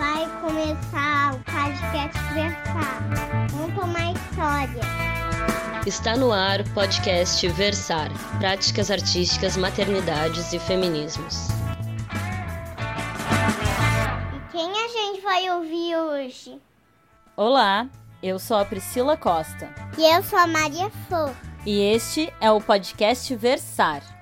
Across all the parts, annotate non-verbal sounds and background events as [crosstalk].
Vai começar o podcast Versar. Conta uma história. Está no ar o podcast Versar Práticas Artísticas, Maternidades e Feminismos. E quem a gente vai ouvir hoje? Olá, eu sou a Priscila Costa. E eu sou a Maria Flor. E este é o podcast Versar.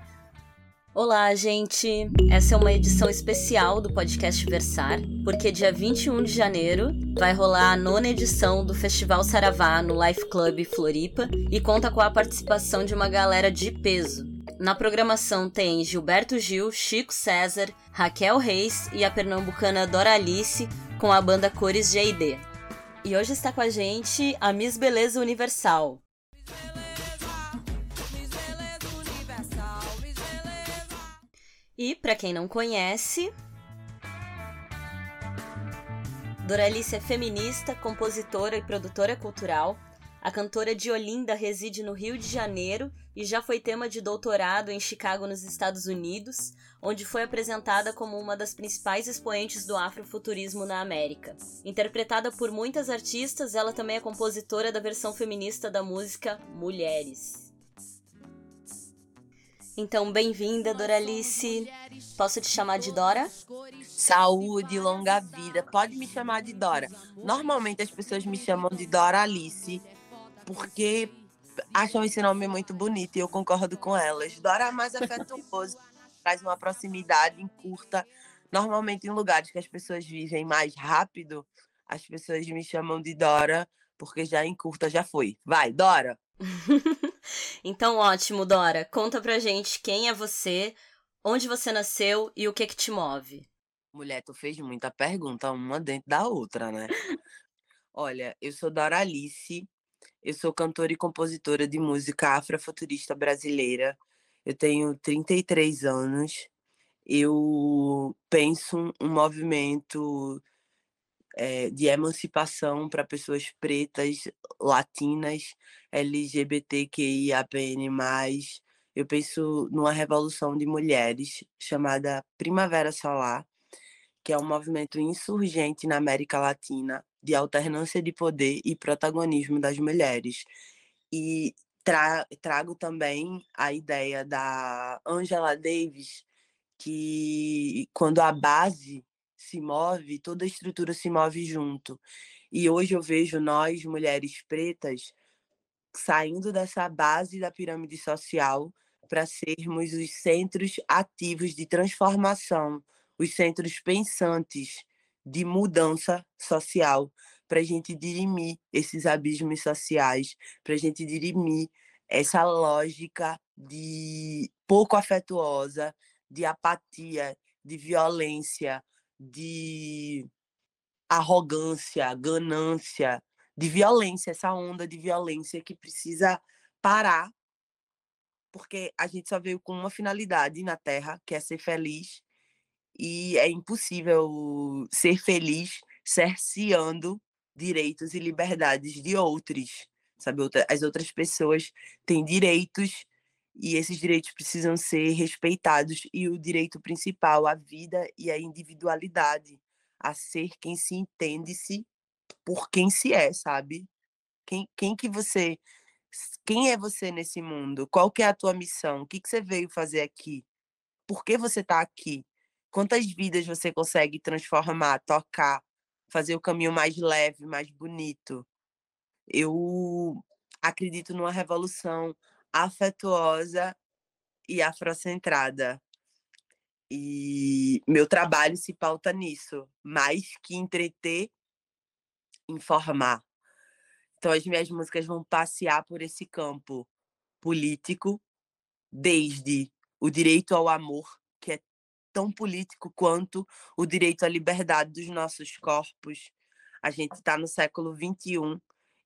Olá, gente! Essa é uma edição especial do podcast Versar, porque dia 21 de janeiro vai rolar a nona edição do Festival Saravá no Life Club Floripa e conta com a participação de uma galera de peso. Na programação tem Gilberto Gil, Chico César, Raquel Reis e a pernambucana Doralice com a banda Cores AID. E hoje está com a gente a Miss Beleza Universal. E para quem não conhece, Doralice é feminista, compositora e produtora cultural. A cantora de Olinda reside no Rio de Janeiro e já foi tema de doutorado em Chicago, nos Estados Unidos, onde foi apresentada como uma das principais expoentes do afrofuturismo na América. Interpretada por muitas artistas, ela também é compositora da versão feminista da música Mulheres. Então, bem-vinda, Doralice. Posso te chamar de Dora? Saúde, longa vida. Pode me chamar de Dora. Normalmente as pessoas me chamam de Dora Alice, porque acham esse nome muito bonito e eu concordo com elas. Dora é mais afetuoso, [laughs] traz uma proximidade curta. Normalmente em lugares que as pessoas vivem mais rápido, as pessoas me chamam de Dora, porque já em curta já foi. Vai, Dora! [laughs] então, ótimo, Dora. Conta pra gente quem é você, onde você nasceu e o que que te move. Mulher, tu fez muita pergunta, uma dentro da outra, né? [laughs] Olha, eu sou Dora Alice, eu sou cantora e compositora de música afrofuturista brasileira. Eu tenho 33 anos. Eu penso um movimento é, de emancipação para pessoas pretas, latinas, LGBTQIAPN+. Eu penso numa revolução de mulheres chamada Primavera Solar, que é um movimento insurgente na América Latina de alternância de poder e protagonismo das mulheres. E tra trago também a ideia da Angela Davis, que quando a base se move, toda a estrutura se move junto. E hoje eu vejo nós, mulheres pretas, saindo dessa base da pirâmide social para sermos os centros ativos de transformação, os centros pensantes de mudança social, para a gente dirimir esses abismos sociais, para a gente dirimir essa lógica de pouco afetuosa, de apatia, de violência, de arrogância, ganância, de violência, essa onda de violência que precisa parar, porque a gente só veio com uma finalidade na Terra, que é ser feliz, e é impossível ser feliz cerceando direitos e liberdades de outros, sabe? As outras pessoas têm direitos e esses direitos precisam ser respeitados e o direito principal à vida e à individualidade, a ser quem se entende-se por quem se é, sabe? Quem, quem que você quem é você nesse mundo? Qual que é a tua missão? O que, que você veio fazer aqui? Por que você está aqui? Quantas vidas você consegue transformar, tocar, fazer o caminho mais leve, mais bonito? Eu acredito numa revolução afetuosa e afrocentrada. E meu trabalho se pauta nisso, mais que entreter, informar. Então as minhas músicas vão passear por esse campo político, desde o direito ao amor, que é tão político quanto o direito à liberdade dos nossos corpos. A gente está no século XXI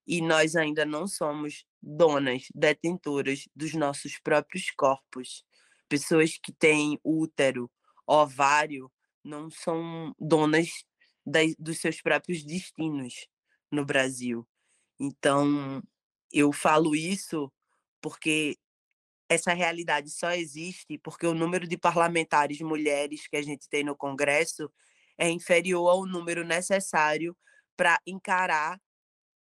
e nós ainda não somos donas, detentoras dos nossos próprios corpos. Pessoas que têm útero, ovário, não são donas das, dos seus próprios destinos no Brasil. Então, eu falo isso porque essa realidade só existe porque o número de parlamentares mulheres que a gente tem no Congresso é inferior ao número necessário para encarar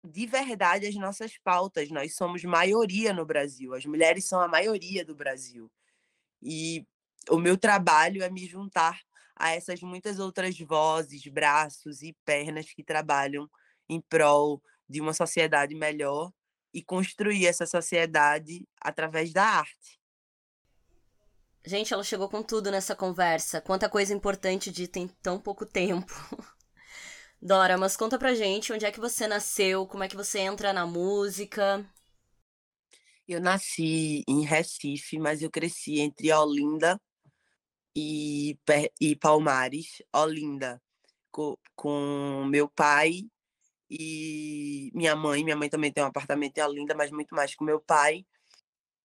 de verdade as nossas pautas. Nós somos maioria no Brasil, as mulheres são a maioria do Brasil. E o meu trabalho é me juntar a essas muitas outras vozes, braços e pernas que trabalham em prol de uma sociedade melhor e construir essa sociedade através da arte. Gente, ela chegou com tudo nessa conversa. Quanta coisa importante dita em tão pouco tempo. [laughs] Dora, mas conta pra gente onde é que você nasceu, como é que você entra na música. Eu nasci em Recife, mas eu cresci entre Olinda e, e Palmares. Olinda, com, com meu pai e minha mãe. Minha mãe também tem um apartamento em Olinda, mas muito mais com meu pai.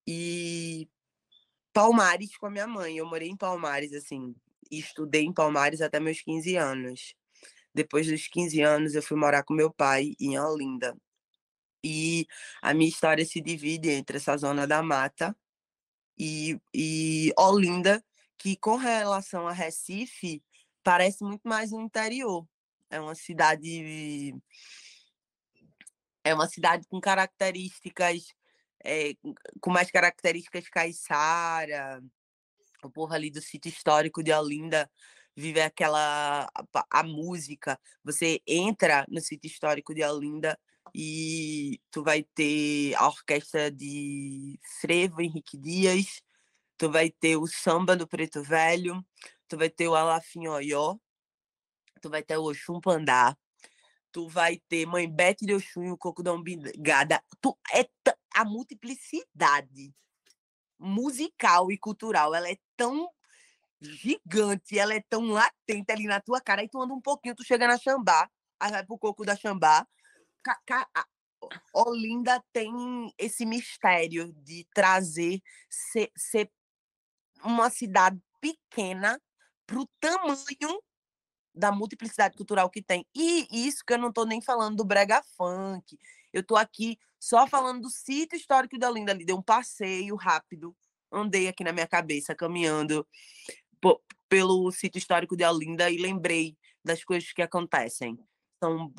E Palmares com a minha mãe. Eu morei em Palmares, assim, estudei em Palmares até meus 15 anos. Depois dos 15 anos, eu fui morar com meu pai em Olinda. E a minha história se divide entre essa zona da mata e, e Olinda, que com relação a Recife, parece muito mais um interior. É uma cidade. É uma cidade com características é, com mais características caiçara. O povo ali do sítio histórico de Olinda vive aquela a, a, música. Você entra no sítio histórico de Olinda e tu vai ter a orquestra de Frevo Henrique Dias, tu vai ter o samba do Preto Velho, tu vai ter o Alafim Oió, tu vai ter o Oxum Pandá, tu vai ter Mãe Bete de Oxum e o Coco da Umbigada. Tu, é a multiplicidade musical e cultural, ela é tão gigante, ela é tão latente ali na tua cara, aí tu anda um pouquinho, tu chega na Xambá, aí vai pro Coco da Xambá. Olinda tem esse mistério de trazer ser, ser uma cidade pequena para o tamanho da multiplicidade cultural que tem. E isso que eu não estou nem falando do brega funk. Eu estou aqui só falando do sítio histórico da Olinda ali. Dei um passeio rápido, andei aqui na minha cabeça, caminhando pelo sítio histórico de Olinda e lembrei das coisas que acontecem. São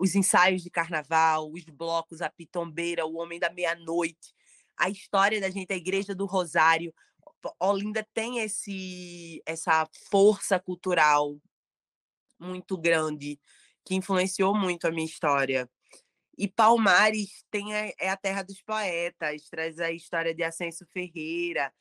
os ensaios de carnaval, os blocos, a pitombeira, o homem da meia-noite, a história da gente, a igreja do Rosário. Olinda tem esse essa força cultural muito grande que influenciou muito a minha história. E Palmares tem a, é a terra dos poetas, traz a história de Ascenso Ferreira,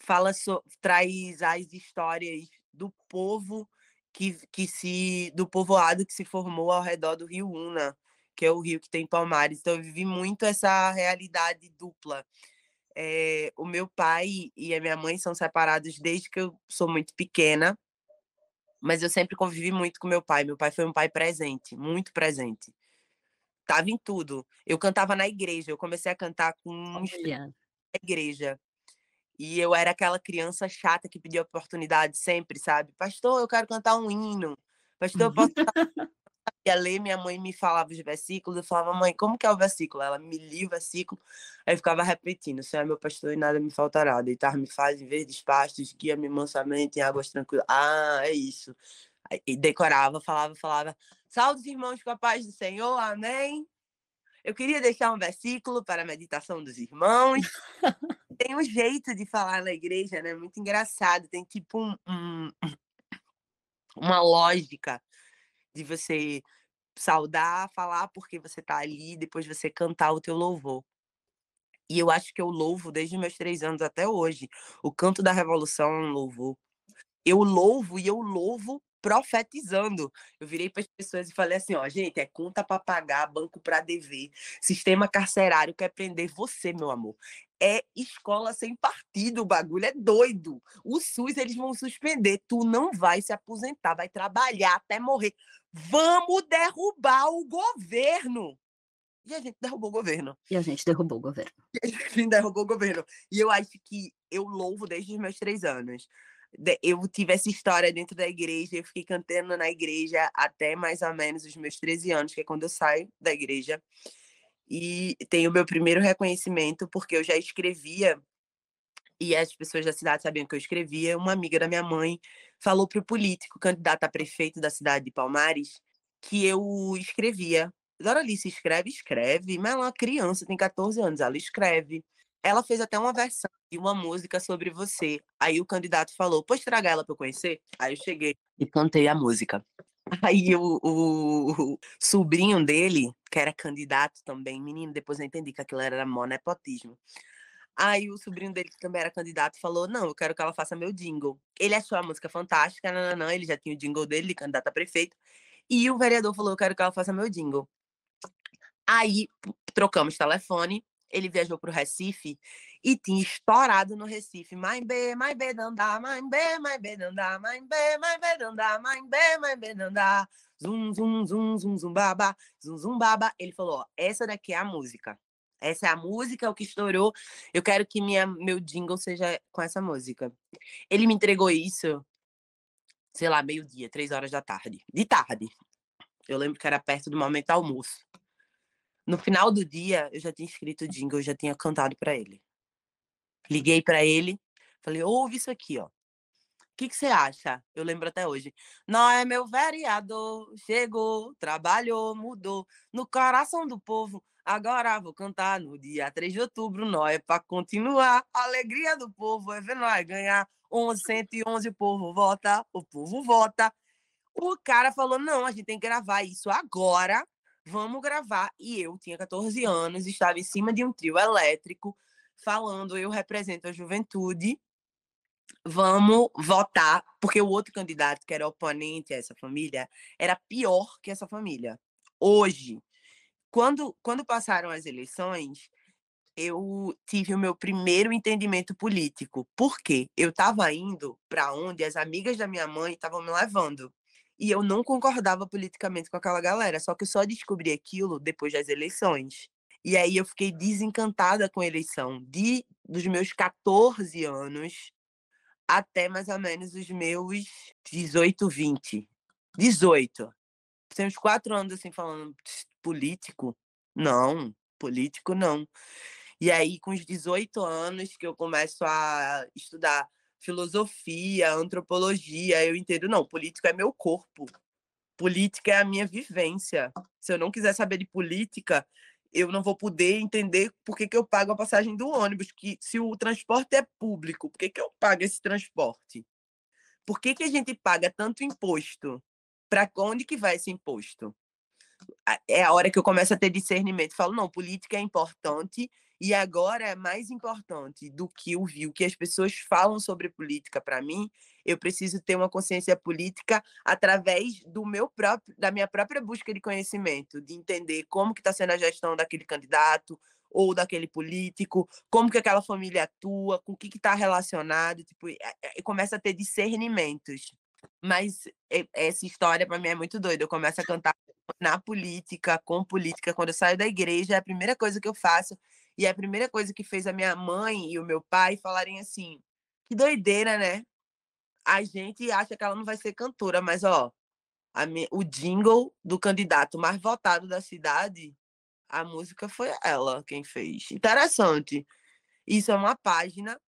fala so, traz as histórias do povo que, que se do povoado que se formou ao redor do Rio Una, que é o rio que tem Palmares. Então eu vivi muito essa realidade dupla. É, o meu pai e a minha mãe são separados desde que eu sou muito pequena, mas eu sempre convivi muito com meu pai. Meu pai foi um pai presente, muito presente. Tava em tudo. Eu cantava na igreja, eu comecei a cantar com na igreja. E eu era aquela criança chata que pedia oportunidade sempre, sabe? Pastor, eu quero cantar um hino. Pastor, eu posso cantar [laughs] ia ler, minha mãe me falava os versículos, eu falava, mãe, como que é o versículo? Ela me lia o versículo, aí eu ficava repetindo, Senhor é meu pastor e nada me faltará, deitar-me faz em verdes pastos, guia-me mansamente em águas tranquilas. Ah, é isso. E decorava, falava, falava, salve os irmãos com a paz do Senhor, amém? Eu queria deixar um versículo para a meditação dos irmãos. [laughs] tem um jeito de falar na igreja, né? Muito engraçado. Tem tipo um, um, [clears throat] uma lógica de você saudar, falar porque você tá ali, depois você cantar o teu louvor. E eu acho que eu louvo desde meus três anos até hoje. O canto da revolução é um louvor. Eu louvo e eu louvo profetizando. Eu virei para as pessoas e falei assim: ó, gente, é conta para pagar, banco para dever, sistema carcerário quer prender você, meu amor. É escola sem partido, o bagulho é doido. O SUS eles vão suspender, tu não vai se aposentar, vai trabalhar até morrer. Vamos derrubar o governo. E a gente derrubou o governo. E a gente derrubou o governo. [laughs] E a gente derrubou o governo. E eu acho que eu louvo desde os meus três anos. Eu tive essa história dentro da igreja, eu fiquei cantando na igreja até mais ou menos os meus 13 anos, que é quando eu saio da igreja. E tenho o meu primeiro reconhecimento, porque eu já escrevia e as pessoas da cidade sabiam que eu escrevia. Uma amiga da minha mãe falou para o político, candidato a prefeito da cidade de Palmares, que eu escrevia. Doralice escreve, escreve, mas ela é uma criança, tem 14 anos, ela escreve. Ela fez até uma versão de uma música sobre você. Aí o candidato falou: Pode tragar ela para eu conhecer? Aí eu cheguei e cantei a música. Aí o, o, [laughs] sobrinho dele, que era candidato também, menino, depois eu entendi que aquilo era mó nepotismo. Aí o sobrinho dele, que também era candidato, falou: Não, eu quero que ela faça meu jingle. Ele achou a música fantástica, não, ele já tinha o jingle dele, candidato a prefeito. E o vereador falou: Eu quero que ela faça meu jingle. Aí trocamos telefone, ele viajou para o Recife e tinha estourado no Recife. Mãe B, dandá, mãe B, dandá, mãe B, dandá, B, B, dandá. Zum, zum, zum, zum, zum, baba, zum, zum, baba. Ele falou, ó, essa daqui é a música. Essa é a música, o que estourou. Eu quero que minha, meu jingle seja com essa música. Ele me entregou isso, sei lá, meio-dia, três horas da tarde. De tarde. Eu lembro que era perto do momento do almoço. No final do dia, eu já tinha escrito o jingle, eu já tinha cantado para ele. Liguei para ele, falei: ouve isso aqui, ó. O que, você acha? Eu lembro até hoje. Não é meu vereador, chegou, trabalhou, mudou no coração do povo. Agora vou cantar no dia 3 de outubro, nós é para continuar. A alegria do povo é ver nós ganhar 11, 111, o povo vota, o povo vota. O cara falou: não, a gente tem que gravar isso agora. Vamos gravar. E eu tinha 14 anos, estava em cima de um trio elétrico, falando: eu represento a juventude, vamos votar, porque o outro candidato, que era oponente a essa família, era pior que essa família. Hoje, quando, quando passaram as eleições, eu tive o meu primeiro entendimento político. Por quê? Eu estava indo para onde as amigas da minha mãe estavam me levando. E eu não concordava politicamente com aquela galera, só que eu só descobri aquilo depois das eleições. E aí eu fiquei desencantada com a eleição, de dos meus 14 anos até mais ou menos os meus 18, 20. 18. Tem uns quatro anos assim falando político? Não, político não. E aí, com os 18 anos, que eu começo a estudar filosofia, antropologia, eu entendo, não, político é meu corpo. Política é a minha vivência. Se eu não quiser saber de política, eu não vou poder entender por que, que eu pago a passagem do ônibus, que se o transporte é público, por que, que eu pago esse transporte? Por que, que a gente paga tanto imposto? Para onde que vai esse imposto? É a hora que eu começo a ter discernimento. Falo, não, política é importante e agora é mais importante do que ouvir o que as pessoas falam sobre política para mim. Eu preciso ter uma consciência política através do meu próprio, da minha própria busca de conhecimento, de entender como que está sendo a gestão daquele candidato ou daquele político, como que aquela família atua, com o que está relacionado, tipo, e começa a ter discernimentos. Mas essa história para mim é muito doida. Eu começo a cantar na política, com política. Quando eu saio da igreja, é a primeira coisa que eu faço. E a primeira coisa que fez a minha mãe e o meu pai falarem assim: que doideira, né? A gente acha que ela não vai ser cantora, mas ó, o jingle do candidato mais votado da cidade, a música foi ela quem fez. Interessante. Isso é uma página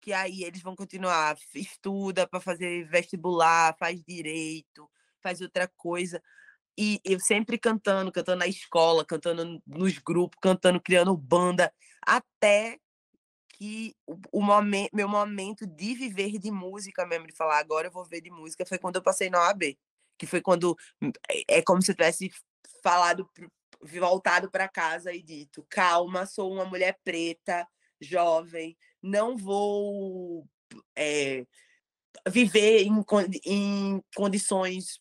que aí eles vão continuar, estuda para fazer vestibular, faz direito, faz outra coisa. E eu sempre cantando, cantando na escola, cantando nos grupos, cantando, criando banda, até que o, momento, meu momento de viver de música mesmo, de falar agora eu vou ver de música, foi quando eu passei na OAB. Que foi quando hum, é, é como se eu tivesse falado, voltado para casa e dito: calma, sou uma mulher preta, jovem, não vou é, viver em, em condições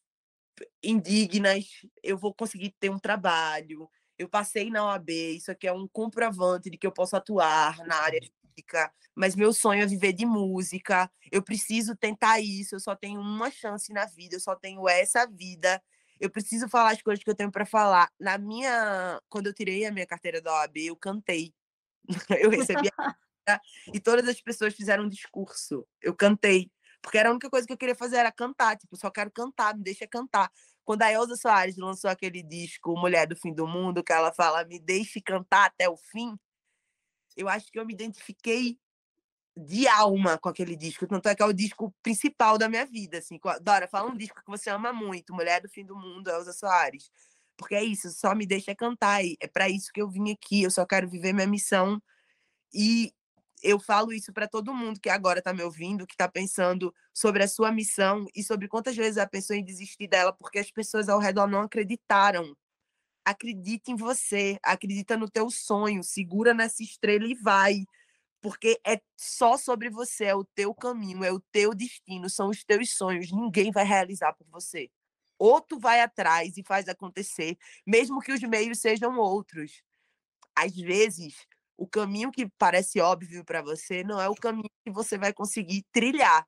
indignas, eu vou conseguir ter um trabalho. Eu passei na OAB, isso aqui é um comprovante de que eu posso atuar na área física, mas meu sonho é viver de música. Eu preciso tentar isso, eu só tenho uma chance na vida, eu só tenho essa vida. Eu preciso falar as coisas que eu tenho para falar. Na minha, quando eu tirei a minha carteira da OAB, eu cantei. [laughs] eu recebi a... [laughs] e todas as pessoas fizeram um discurso. Eu cantei. Porque era a única coisa que eu queria fazer era cantar, tipo, só quero cantar, me deixa cantar. Quando a Elza Soares lançou aquele disco Mulher do Fim do Mundo, que ela fala, me deixe cantar até o fim, eu acho que eu me identifiquei de alma com aquele disco. Tanto é que é o disco principal da minha vida. Assim. Dora, fala um disco que você ama muito. Mulher do Fim do Mundo, Elza Soares. Porque é isso, só me deixa cantar. E é para isso que eu vim aqui. Eu só quero viver minha missão. E eu falo isso para todo mundo que agora está me ouvindo, que está pensando sobre a sua missão e sobre quantas vezes a pessoa em desistir dela porque as pessoas ao redor não acreditaram. Acredita em você, acredita no teu sonho, segura nessa estrela e vai porque é só sobre você, é o teu caminho, é o teu destino, são os teus sonhos, ninguém vai realizar por você. Ou tu vai atrás e faz acontecer, mesmo que os meios sejam outros. Às vezes, o caminho que parece óbvio para você não é o caminho que você vai conseguir trilhar.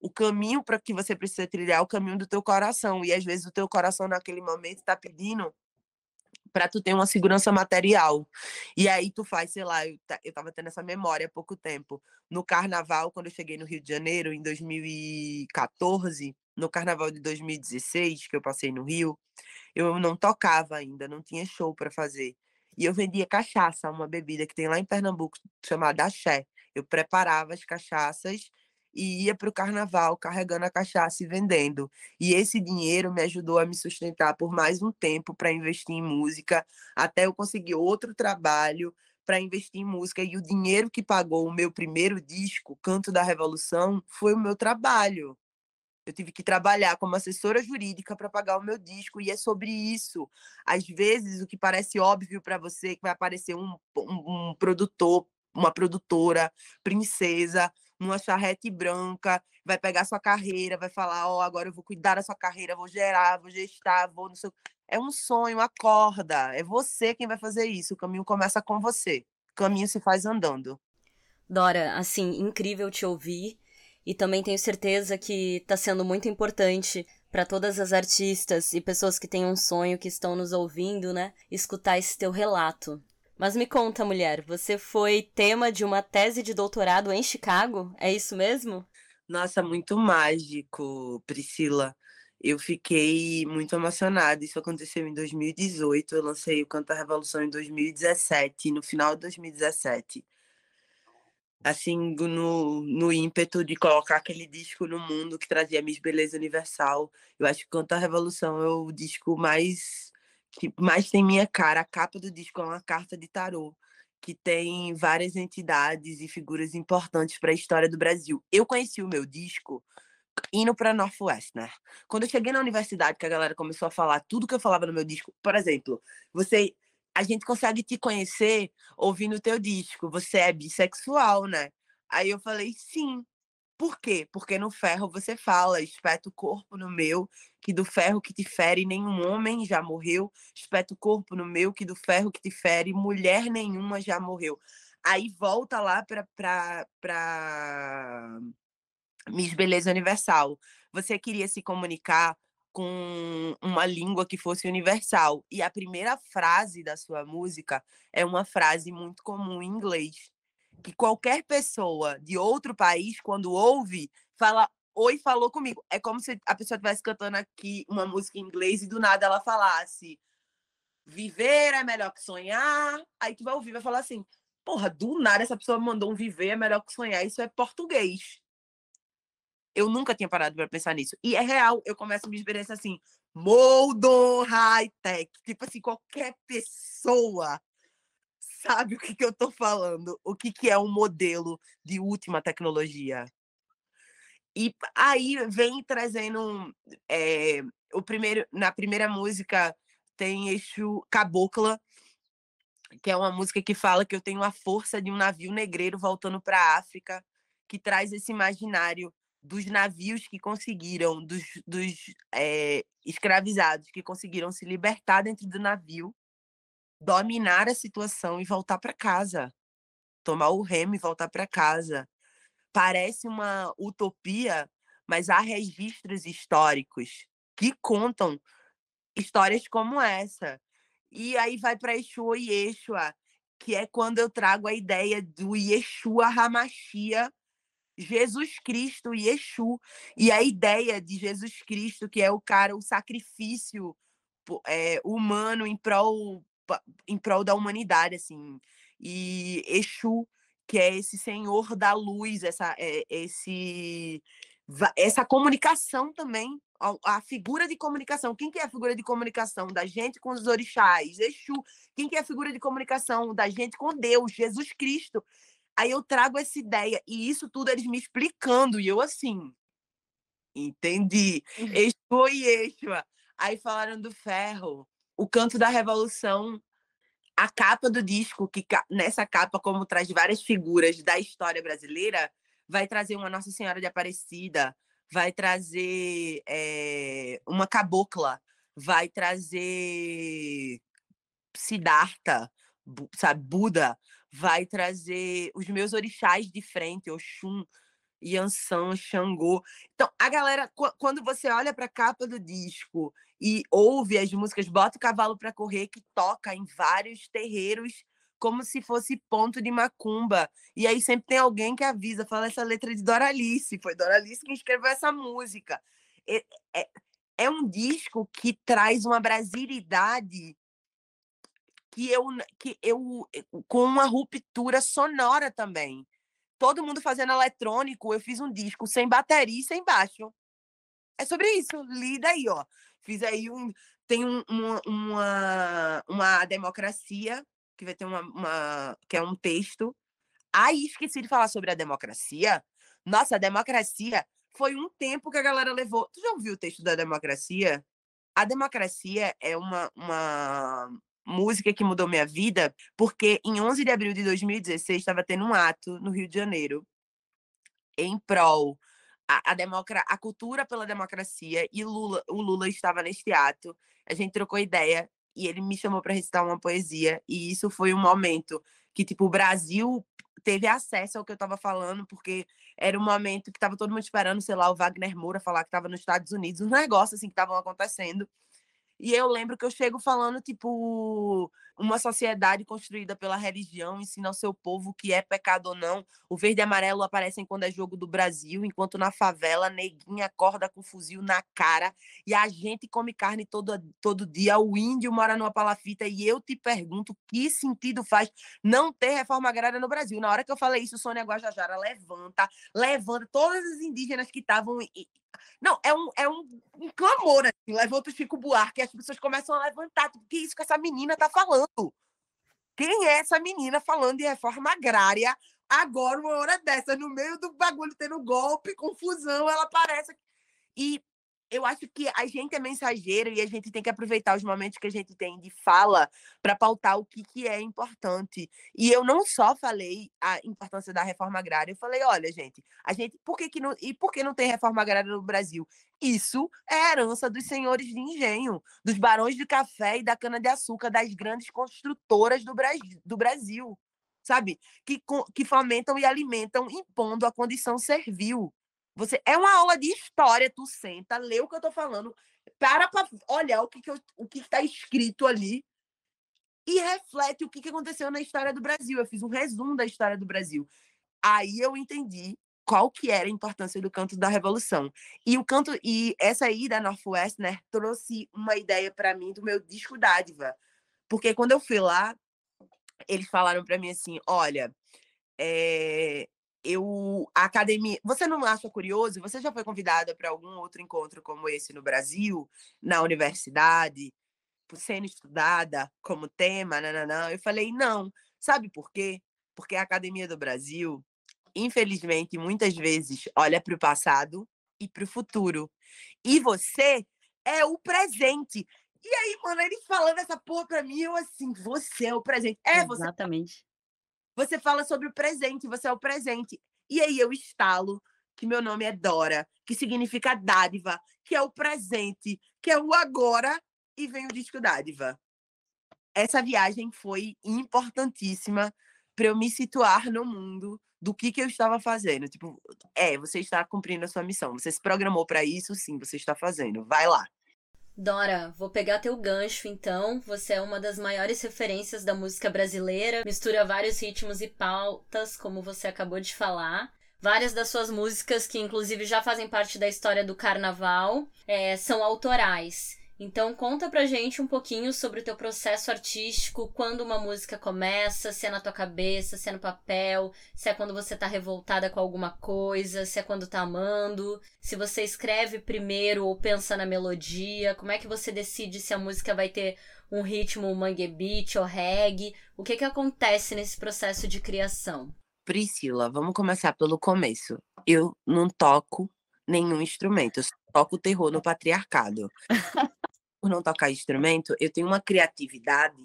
O caminho para que você precisa trilhar é o caminho do teu coração. E às vezes o teu coração naquele momento está pedindo para tu ter uma segurança material. E aí tu faz, sei lá, eu, eu tava tendo essa memória há pouco tempo. No carnaval, quando eu cheguei no Rio de Janeiro, em 2014, no carnaval de 2016, que eu passei no Rio, eu não tocava ainda, não tinha show para fazer. E eu vendia cachaça, uma bebida que tem lá em Pernambuco chamada axé. Eu preparava as cachaças e ia para o carnaval carregando a cachaça e vendendo. E esse dinheiro me ajudou a me sustentar por mais um tempo para investir em música, até eu conseguir outro trabalho para investir em música. E o dinheiro que pagou o meu primeiro disco, Canto da Revolução, foi o meu trabalho. Eu tive que trabalhar como assessora jurídica para pagar o meu disco, e é sobre isso. Às vezes, o que parece óbvio para você, que vai aparecer um, um, um produtor, uma produtora, princesa, numa charrete branca, vai pegar sua carreira, vai falar, ó, oh, agora eu vou cuidar da sua carreira, vou gerar, vou gestar, vou no seu... É um sonho, acorda. É você quem vai fazer isso. O caminho começa com você. O caminho se faz andando. Dora, assim, incrível te ouvir. E também tenho certeza que está sendo muito importante para todas as artistas e pessoas que têm um sonho que estão nos ouvindo, né? Escutar esse teu relato. Mas me conta, mulher, você foi tema de uma tese de doutorado em Chicago? É isso mesmo? Nossa, muito mágico, Priscila. Eu fiquei muito emocionada. Isso aconteceu em 2018. Eu lancei o Canto Revolução em 2017, no final de 2017. Assim, no, no ímpeto de colocar aquele disco no mundo que trazia Miss Beleza Universal. Eu acho que Canto Revolução é o disco mais que mais tem minha cara. A capa do disco é uma carta de tarô que tem várias entidades e figuras importantes para a história do Brasil. Eu conheci o meu disco indo para Northwest, né? Quando eu cheguei na universidade, que a galera começou a falar tudo que eu falava no meu disco, por exemplo, você a gente consegue te conhecer ouvindo o teu disco, você é bissexual, né? Aí eu falei, sim. Por quê? Porque no ferro você fala, espeta o corpo no meu, que do ferro que te fere nenhum homem já morreu, espeta o corpo no meu, que do ferro que te fere mulher nenhuma já morreu. Aí volta lá para para Miss Beleza Universal. Você queria se comunicar com uma língua que fosse universal. E a primeira frase da sua música é uma frase muito comum em inglês, que qualquer pessoa de outro país, quando ouve, fala oi, falou comigo. É como se a pessoa estivesse cantando aqui uma música em inglês e do nada ela falasse viver é melhor que sonhar. Aí tu vai ouvir, vai falar assim, porra, do nada essa pessoa mandou um viver é melhor que sonhar. Isso é português. Eu nunca tinha parado para pensar nisso. E é real, eu começo a me experiência assim, Moldon High Tech. Tipo assim, qualquer pessoa sabe o que, que eu tô falando, o que, que é um modelo de última tecnologia. E aí vem trazendo é, o primeiro, na primeira música tem Exu Cabocla, que é uma música que fala que eu tenho a força de um navio negreiro voltando para a África, que traz esse imaginário dos navios que conseguiram, dos, dos é, escravizados que conseguiram se libertar dentro do navio dominar a situação e voltar para casa. Tomar o remo e voltar para casa. Parece uma utopia, mas há registros históricos que contam histórias como essa. E aí vai para Exu e Yeshua, que é quando eu trago a ideia do Yeshua Hamashia, Jesus Cristo e Exu. E a ideia de Jesus Cristo, que é o cara, o sacrifício é, humano em prol em prol da humanidade, assim. E Exu, que é esse senhor da luz, essa, é, esse, essa comunicação também, a, figura de comunicação. Quem que é a figura de comunicação da gente com os orixás? Exu. Quem que é a figura de comunicação da gente com Deus, Jesus Cristo? Aí eu trago essa ideia, e isso tudo eles me explicando, e eu assim, entendi. Uhum. Exu e Exua. Aí falaram do ferro, o canto da revolução a capa do disco, que nessa capa, como traz várias figuras da história brasileira, vai trazer uma Nossa Senhora de Aparecida, vai trazer é, uma cabocla, vai trazer Siddhartha, sabe, Buda, vai trazer os meus orixás de frente, Oxum, Yansan, Xangô. Então, a galera, quando você olha para a capa do disco e ouve as músicas Bota o Cavalo para Correr, que toca em vários terreiros como se fosse ponto de macumba. E aí sempre tem alguém que avisa, fala essa letra de Doralice, foi Doralice que escreveu essa música. É, é, é um disco que traz uma brasilidade que eu, que eu com uma ruptura sonora também todo mundo fazendo eletrônico, eu fiz um disco sem bateria e sem baixo. É sobre isso, lida aí, ó. Fiz aí um. Tem um, uma, uma, uma democracia, que vai ter uma, uma. que é um texto. Aí esqueci de falar sobre a democracia. Nossa, a democracia foi um tempo que a galera levou. Tu já ouviu o texto da democracia? A democracia é uma, uma, música que mudou minha vida, porque em 11 de abril de 2016 estava tendo um ato no Rio de Janeiro em prol a, a, a cultura pela democracia e Lula, o Lula estava neste ato. A gente trocou ideia e ele me chamou para recitar uma poesia e isso foi um momento que tipo o Brasil teve acesso ao que eu estava falando, porque era um momento que estava todo mundo esperando, sei lá, o Wagner Moura falar que estava nos Estados Unidos, um negócio assim que estavam acontecendo. E eu lembro que eu chego falando, tipo, uma sociedade construída pela religião ensina ao seu povo que é pecado ou não. O verde e amarelo aparecem quando é jogo do Brasil, enquanto na favela, neguinha acorda com fuzil na cara e a gente come carne todo, todo dia. O índio mora numa palafita e eu te pergunto que sentido faz não ter reforma agrária no Brasil. Na hora que eu falei isso, Sônia Guajajara levanta, levanta todas as indígenas que estavam não, é um, é um, um clamor, assim, levanta o Chico Buarque, as pessoas começam a levantar. O que é isso que essa menina tá falando? Quem é essa menina falando de reforma agrária agora, uma hora dessa, no meio do bagulho, tendo golpe, confusão, ela aparece. E eu acho que a gente é mensageiro e a gente tem que aproveitar os momentos que a gente tem de fala para pautar o que, que é importante. E eu não só falei a importância da reforma agrária, eu falei, olha, gente, a gente, por que, que não, e por que não tem reforma agrária no Brasil? Isso é herança dos senhores de engenho, dos barões de café e da cana-de-açúcar, das grandes construtoras do, Bra do Brasil, sabe? Que, que fomentam e alimentam impondo a condição servil você é uma aula de história, tu senta, lê o que eu tô falando, para para olhar o que que eu, o que está escrito ali e reflete o que, que aconteceu na história do Brasil. Eu fiz um resumo da história do Brasil. Aí eu entendi qual que era a importância do canto da revolução. E o canto e essa aí da Northwestern né, trouxe uma ideia para mim do meu disco dádiva. Porque quando eu fui lá, eles falaram para mim assim: "Olha, é, eu a academia. Você não acha curioso? Você já foi convidada para algum outro encontro como esse no Brasil, na universidade, sendo estudada como tema? Nananã? Eu falei, não. Sabe por quê? Porque a Academia do Brasil, infelizmente, muitas vezes olha para o passado e para o futuro. E você é o presente. E aí, mano, eles falando essa porra pra mim, eu assim, você é o presente. É, você. Exatamente. [laughs] Você fala sobre o presente, você é o presente. E aí eu estalo que meu nome é Dora, que significa dádiva, que é o presente, que é o agora, e vem o disco dádiva. Essa viagem foi importantíssima para eu me situar no mundo do que, que eu estava fazendo. Tipo, é, você está cumprindo a sua missão. Você se programou para isso, sim, você está fazendo. Vai lá. Dora, vou pegar teu gancho então. Você é uma das maiores referências da música brasileira, mistura vários ritmos e pautas, como você acabou de falar. Várias das suas músicas, que inclusive já fazem parte da história do carnaval, é, são autorais. Então conta pra gente um pouquinho sobre o teu processo artístico, quando uma música começa, se é na tua cabeça, se é no papel, se é quando você tá revoltada com alguma coisa, se é quando tá amando, se você escreve primeiro ou pensa na melodia, como é que você decide se a música vai ter um ritmo mangue beat ou reggae, o que que acontece nesse processo de criação? Priscila, vamos começar pelo começo. Eu não toco nenhum instrumento, eu toco terror no patriarcado. [laughs] por não tocar instrumento, eu tenho uma criatividade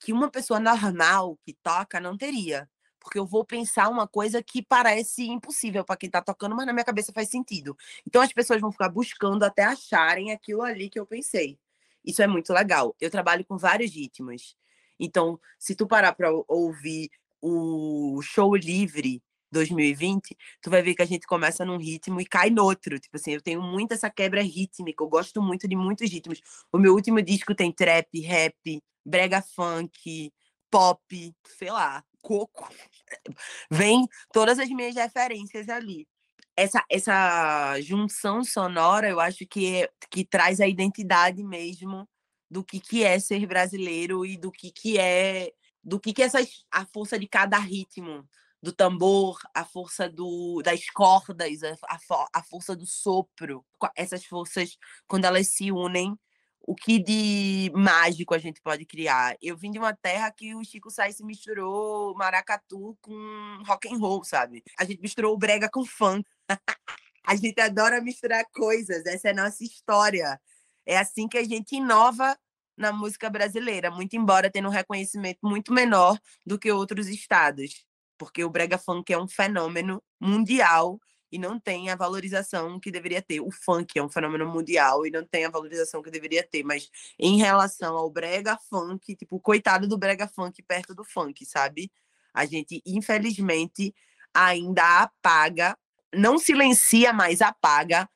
que uma pessoa normal que toca não teria. Porque eu vou pensar uma coisa que parece impossível para quem está tocando, mas na minha cabeça faz sentido. Então as pessoas vão ficar buscando até acharem aquilo ali que eu pensei. Isso é muito legal. Eu trabalho com vários ritmos. Então, se tu parar para ouvir o show livre 2020, tu vai ver que a gente começa num ritmo e cai no outro. Tipo assim, eu tenho muito essa quebra rítmica, eu gosto muito de muitos ritmos. O meu último disco tem trap, rap, brega funk, pop, sei lá, coco. [laughs] Vem todas as minhas referências ali. Essa, essa junção sonora, eu acho que, que traz a identidade mesmo do que, que é ser brasileiro e do que, que é do que, que é essa, a força de cada ritmo do tambor, a força do, das cordas, a, a, a força do sopro. Essas forças, quando elas se unem, o que de mágico a gente pode criar. Eu vim de uma terra que o Chico Sainz misturou maracatu com rock and roll, sabe? A gente misturou brega com funk. [laughs] a gente adora misturar coisas, essa é a nossa história. É assim que a gente inova na música brasileira, muito embora tendo um reconhecimento muito menor do que outros estados porque o brega funk é um fenômeno mundial e não tem a valorização que deveria ter. O funk é um fenômeno mundial e não tem a valorização que deveria ter, mas em relação ao brega funk, tipo, coitado do brega funk perto do funk, sabe? A gente, infelizmente, ainda apaga, não silencia, mas apaga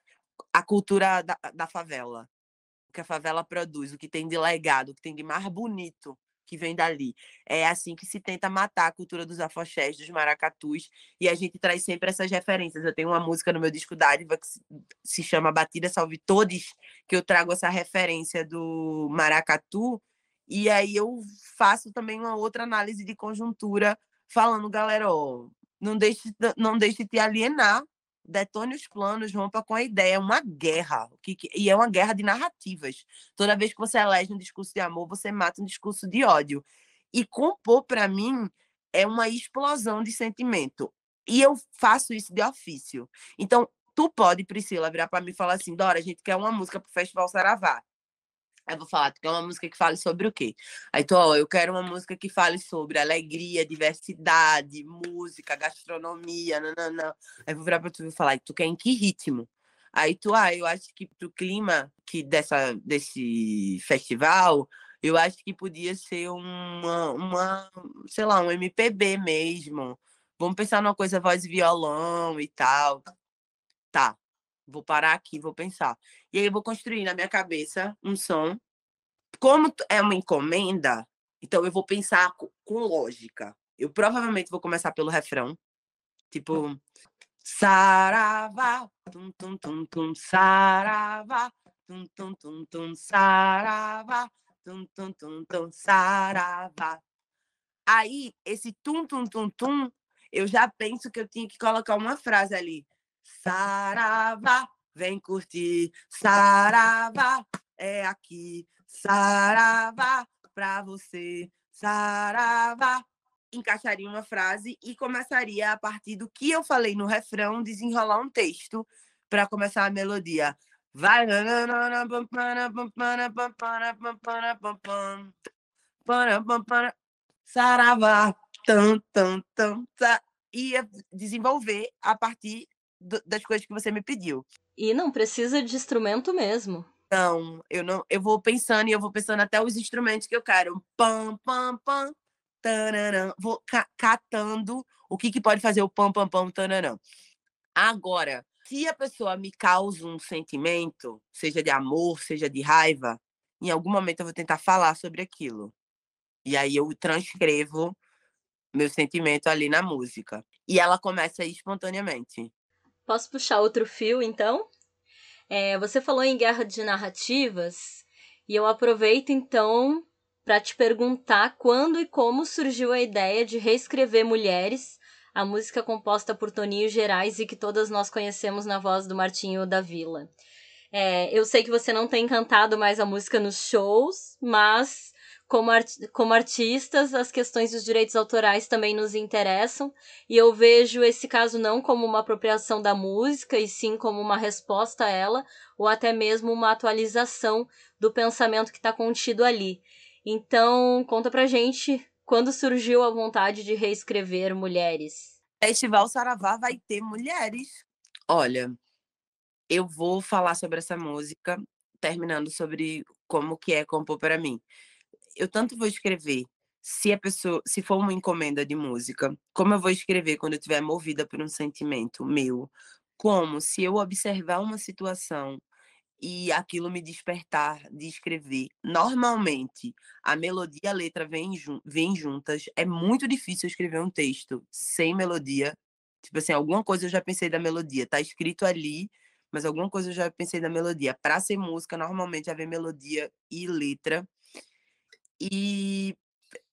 a cultura da, da favela. O que a favela produz, o que tem de legado, o que tem de mais bonito que vem dali. É assim que se tenta matar a cultura dos afoxés, dos maracatus, e a gente traz sempre essas referências. Eu tenho uma música no meu disco Dádiva que se chama Batida Salve Todos, que eu trago essa referência do maracatu, e aí eu faço também uma outra análise de conjuntura, falando, galera, ó, não deixe, não deixe te alienar detone os planos, rompa com a ideia. É uma guerra. Que, e é uma guerra de narrativas. Toda vez que você elege um discurso de amor, você mata um discurso de ódio. E compor, para mim, é uma explosão de sentimento. E eu faço isso de ofício. Então, tu pode, Priscila, virar para mim e falar assim: Dora, a gente quer uma música pro Festival Saravá. Aí eu vou falar, tu quer uma música que fale sobre o quê? Aí tu, ó, eu quero uma música que fale sobre alegria, diversidade, música, gastronomia, não. Aí eu vou virar pra tu e falar, tu quer em que ritmo? Aí tu, ah, eu acho que pro clima que dessa, desse festival, eu acho que podia ser uma, uma, sei lá, um MPB mesmo. Vamos pensar numa coisa voz e violão e tal. Tá, vou parar aqui, vou pensar. E aí eu vou construir na minha cabeça um som. Como é uma encomenda, então eu vou pensar com lógica. Eu provavelmente vou começar pelo refrão. Tipo, Saravá, tum tum tum tum, Saravá, tum tum tum tum, Saravá, tum tum tum tum, Saravá. Aí, esse tum tum tum tum, eu já penso que eu tinha que colocar uma frase ali. Saravá, vem curtir. Saravá, é aqui. Saravá, pra você. Saravá. Encaixaria uma frase e começaria a partir do que eu falei no refrão, desenrolar um texto para começar a melodia. Vai. Saravá. Tam, tam, tam, ia desenvolver a partir das coisas que você me pediu. E não precisa de instrumento mesmo. Não, eu não, eu vou pensando e eu vou pensando até os instrumentos que eu quero. Pam, pam, pam, tararam. Vou ca catando o que, que pode fazer o pam, pam, pam, tararam. Agora, se a pessoa me causa um sentimento, seja de amor, seja de raiva, em algum momento eu vou tentar falar sobre aquilo. E aí eu transcrevo meu sentimento ali na música. E ela começa espontaneamente. Posso puxar outro fio, então? É, você falou em guerra de narrativas, E eu aproveito então para te perguntar quando e como surgiu a ideia de reescrever Mulheres, a música composta por Toninho Gerais e que todas nós conhecemos na voz do Martinho da Vila. É, eu sei que você não tem cantado mais a música nos shows, mas como, art como artistas, as questões dos direitos autorais também nos interessam, e eu vejo esse caso não como uma apropriação da música, e sim como uma resposta a ela, ou até mesmo uma atualização do pensamento que está contido ali. Então, conta pra gente quando surgiu a vontade de reescrever Mulheres. Festival Saravá vai ter mulheres. Olha, eu vou falar sobre essa música, terminando sobre como que é compor para mim eu tanto vou escrever se a pessoa, se for uma encomenda de música, como eu vou escrever quando eu estiver movida por um sentimento meu, como se eu observar uma situação e aquilo me despertar de escrever. Normalmente, a melodia e a letra vêm, juntas. É muito difícil escrever um texto sem melodia. Tipo assim, alguma coisa eu já pensei da melodia. Tá escrito ali, mas alguma coisa eu já pensei da melodia. Para ser música, normalmente já melodia e letra. E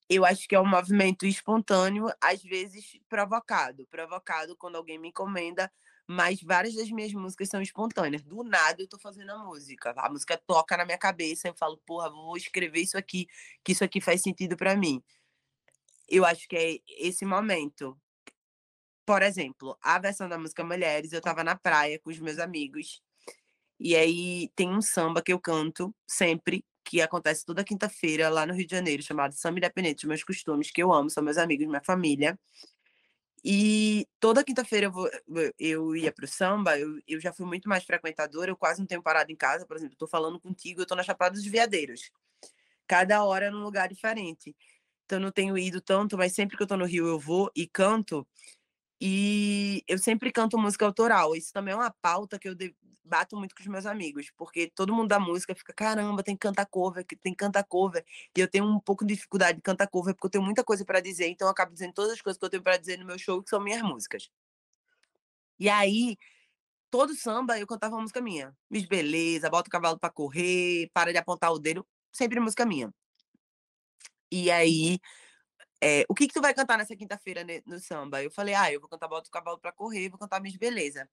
eu acho que é um movimento espontâneo, às vezes provocado. Provocado quando alguém me encomenda, mas várias das minhas músicas são espontâneas. Do nada eu tô fazendo a música. A música toca na minha cabeça, eu falo, porra, vou escrever isso aqui, que isso aqui faz sentido para mim. Eu acho que é esse momento. Por exemplo, a versão da música Mulheres, eu tava na praia com os meus amigos. E aí tem um samba que eu canto sempre, que acontece toda quinta-feira lá no Rio de Janeiro, chamado Samba Independente, meus costumes, que eu amo, são meus amigos, minha família. E toda quinta-feira eu, eu ia pro samba, eu, eu já fui muito mais frequentadora, eu quase não tenho parado em casa, por exemplo, tô falando contigo, eu tô na Chapada dos Veadeiros. Cada hora num lugar diferente. Então não tenho ido tanto, mas sempre que eu tô no Rio eu vou e canto. E eu sempre canto música autoral. Isso também é uma pauta que eu bato muito com os meus amigos, porque todo mundo da música fica, caramba, tem que cantar cover, tem que cantar cover. E eu tenho um pouco de dificuldade de cantar cover, porque eu tenho muita coisa para dizer, então eu acabo dizendo todas as coisas que eu tenho para dizer no meu show, que são minhas músicas. E aí, todo samba eu cantava uma música minha. Miss Beleza, bota o cavalo para correr, para de apontar o dedo, sempre música minha. E aí, é, o que que tu vai cantar nessa quinta-feira no samba? Eu falei, ah, eu vou cantar Bota o Cavalo para Correr, vou cantar Miss Beleza.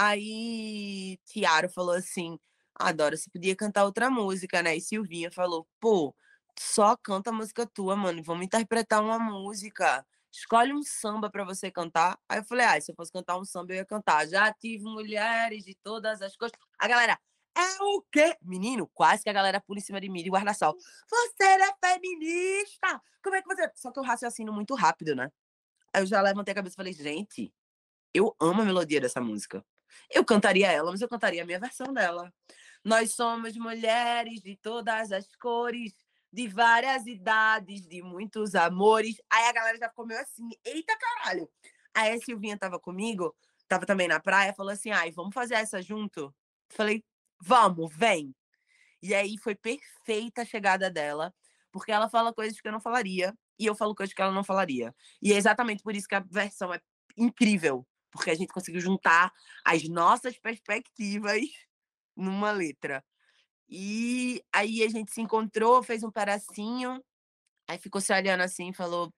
Aí Tiaro falou assim: Adora, você podia cantar outra música, né? E Silvinha falou: pô, só canta música tua, mano. Vamos interpretar uma música. Escolhe um samba para você cantar. Aí eu falei: ah, se eu fosse cantar um samba, eu ia cantar. Já tive mulheres de todas as coisas. A galera, é o quê? Menino, quase que a galera pula em cima de mim de guarda-sol. Você é feminista! Como é que você. Só que eu raciocino muito rápido, né? Aí eu já levantei a cabeça e falei: gente, eu amo a melodia dessa música. Eu cantaria ela, mas eu cantaria a minha versão dela. Nós somos mulheres de todas as cores, de várias idades, de muitos amores. Aí a galera já ficou meio assim, eita caralho. Aí a Silvinha tava comigo, tava também na praia, falou assim: ai, vamos fazer essa junto? Falei, vamos, vem. E aí foi perfeita a chegada dela, porque ela fala coisas que eu não falaria, e eu falo coisas que ela não falaria. E é exatamente por isso que a versão é incrível, porque a gente conseguiu juntar as nossas perspectivas numa letra. E aí a gente se encontrou, fez um pedacinho, aí ficou se olhando assim e falou: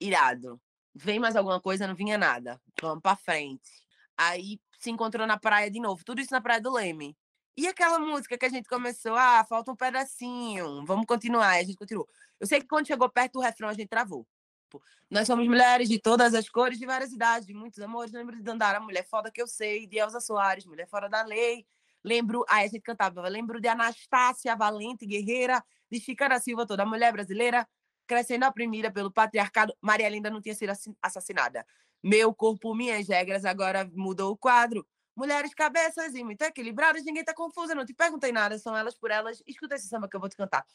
irado, vem mais alguma coisa? Não vinha nada, vamos pra frente. Aí se encontrou na praia de novo, tudo isso na Praia do Leme. E aquela música que a gente começou, ah, falta um pedacinho, vamos continuar. E a gente continuou. Eu sei que quando chegou perto do refrão, a gente travou. Tipo, nós somos mulheres de todas as cores, de várias idades, de muitos amores. Lembro de Dandara, mulher foda que eu sei, de Elza Soares, mulher fora da lei. Lembro, aí a gente cantava, lembro de Anastácia, valente, guerreira, de Chica da Silva, toda mulher brasileira, crescendo oprimida pelo patriarcado. Maria Linda não tinha sido assassinada. Meu corpo, minhas regras, agora mudou o quadro. Mulheres cabeças e muito equilibradas, ninguém tá confusa, não te perguntei nada, são elas por elas. Escuta esse samba que eu vou te cantar.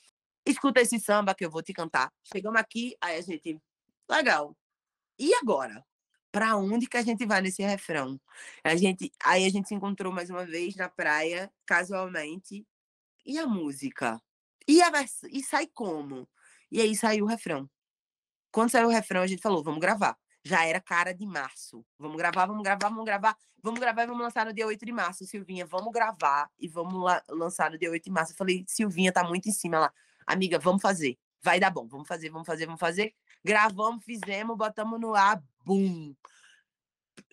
Escuta esse samba que eu vou te cantar. Chegamos aqui, aí a gente Legal. E agora? Para onde que a gente vai nesse refrão? A gente, aí a gente se encontrou mais uma vez na praia, casualmente. E a música? E, a e sai como? E aí saiu o refrão. Quando saiu o refrão, a gente falou, vamos gravar. já era cara de março. Vamos gravar, vamos gravar, vamos gravar. Vamos gravar e vamos lançar no dia 8 de março. Silvinha, vamos gravar e vamos la lançar no dia 8 de março. Eu falei, Silvinha tá muito em cima lá. Amiga, vamos fazer. Vai dar bom. Vamos fazer, vamos fazer, vamos fazer. Gravamos, fizemos, botamos no ar. Bum!